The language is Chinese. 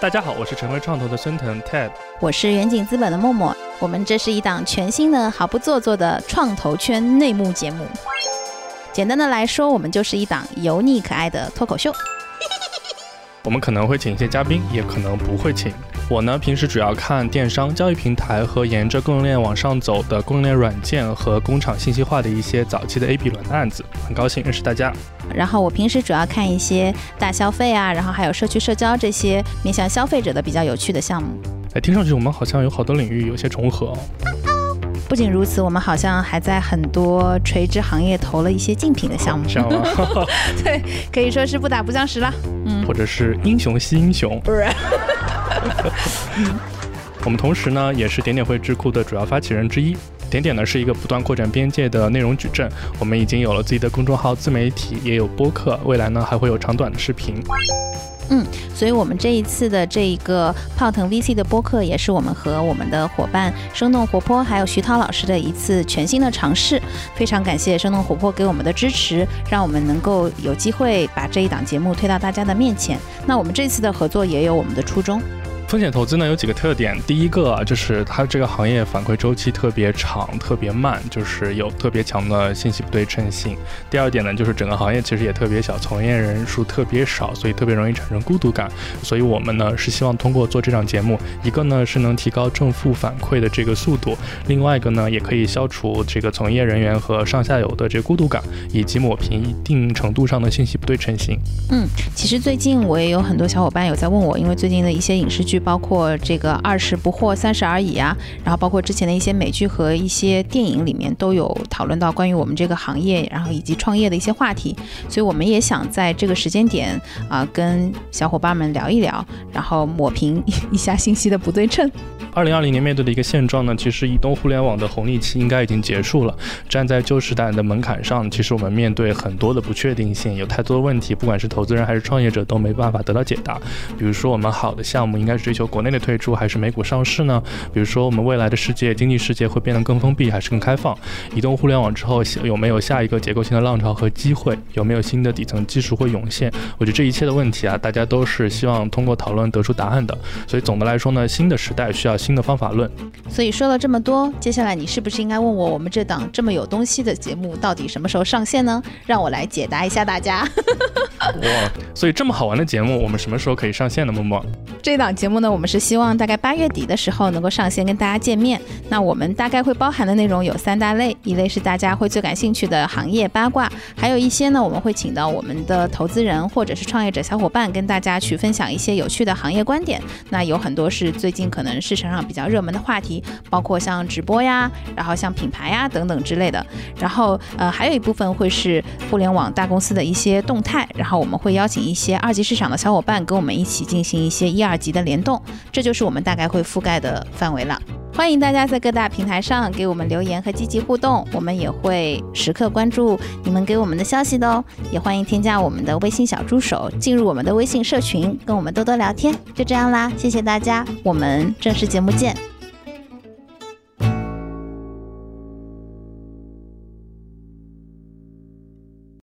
大家好，我是成为创投的孙腾 Ted，我是远景资本的默默。我们这是一档全新的、毫不做作的创投圈内幕节目。简单的来说，我们就是一档油腻可爱的脱口秀。我们可能会请一些嘉宾，也可能不会请。我呢，平时主要看电商交易平台和沿着供应链往上走的供应链软件和工厂信息化的一些早期的 A B 轮的案子。很高兴认识大家。然后我平时主要看一些大消费啊，然后还有社区社交这些面向消费者的比较有趣的项目。哎，听上去我们好像有好多领域有些重合哦。不仅如此，我们好像还在很多垂直行业投了一些竞品的项目。对，可以说是不打不相识了。嗯，或者是英雄惜英雄。不是。我们同时呢，也是点点会智库的主要发起人之一。点点呢是一个不断扩展边界的内容矩阵，我们已经有了自己的公众号、自媒体，也有播客，未来呢还会有长短的视频。嗯，所以我们这一次的这一个泡腾 VC 的播客，也是我们和我们的伙伴生动活泼还有徐涛老师的一次全新的尝试。非常感谢生动活泼给我们的支持，让我们能够有机会把这一档节目推到大家的面前。那我们这次的合作也有我们的初衷。风险投资呢有几个特点，第一个就是它这个行业反馈周期特别长、特别慢，就是有特别强的信息不对称性。第二点呢，就是整个行业其实也特别小，从业人数特别少，所以特别容易产生孤独感。所以我们呢是希望通过做这档节目，一个呢是能提高正负反馈的这个速度，另外一个呢也可以消除这个从业人员和上下游的这个孤独感，以及抹平一定程度上的信息不对称性。嗯，其实最近我也有很多小伙伴有在问我，因为最近的一些影视剧。包括这个二十不惑三十而已啊，然后包括之前的一些美剧和一些电影里面都有讨论到关于我们这个行业，然后以及创业的一些话题，所以我们也想在这个时间点啊，跟小伙伴们聊一聊，然后抹平一下信息的不对称。二零二零年面对的一个现状呢，其实移动互联网的红利期应该已经结束了。站在旧时代的门槛上，其实我们面对很多的不确定性，有太多的问题，不管是投资人还是创业者都没办法得到解答。比如说，我们好的项目应该是追求国内的推出还是美股上市呢？比如说，我们未来的世界经济世界会变得更封闭还是更开放？移动互联网之后有没有下一个结构性的浪潮和机会？有没有新的底层技术会涌现？我觉得这一切的问题啊，大家都是希望通过讨论得出答案的。所以总的来说呢，新的时代需要。新的方法论，所以说了这么多，接下来你是不是应该问我，我们这档这么有东西的节目到底什么时候上线呢？让我来解答一下大家。哇，所以这么好玩的节目，我们什么时候可以上线呢？默默，这档节目呢，我们是希望大概八月底的时候能够上线跟大家见面。那我们大概会包含的内容有三大类，一类是大家会最感兴趣的行业八卦，还有一些呢，我们会请到我们的投资人或者是创业者小伙伴跟大家去分享一些有趣的行业观点。那有很多是最近可能市上。比较热门的话题，包括像直播呀，然后像品牌呀等等之类的。然后呃，还有一部分会是互联网大公司的一些动态。然后我们会邀请一些二级市场的小伙伴跟我们一起进行一些一二级的联动。这就是我们大概会覆盖的范围了。欢迎大家在各大平台上给我们留言和积极互动，我们也会时刻关注你们给我们的消息的哦。也欢迎添加我们的微信小助手，进入我们的微信社群，跟我们多多聊天。就这样啦，谢谢大家，我们正式节目见。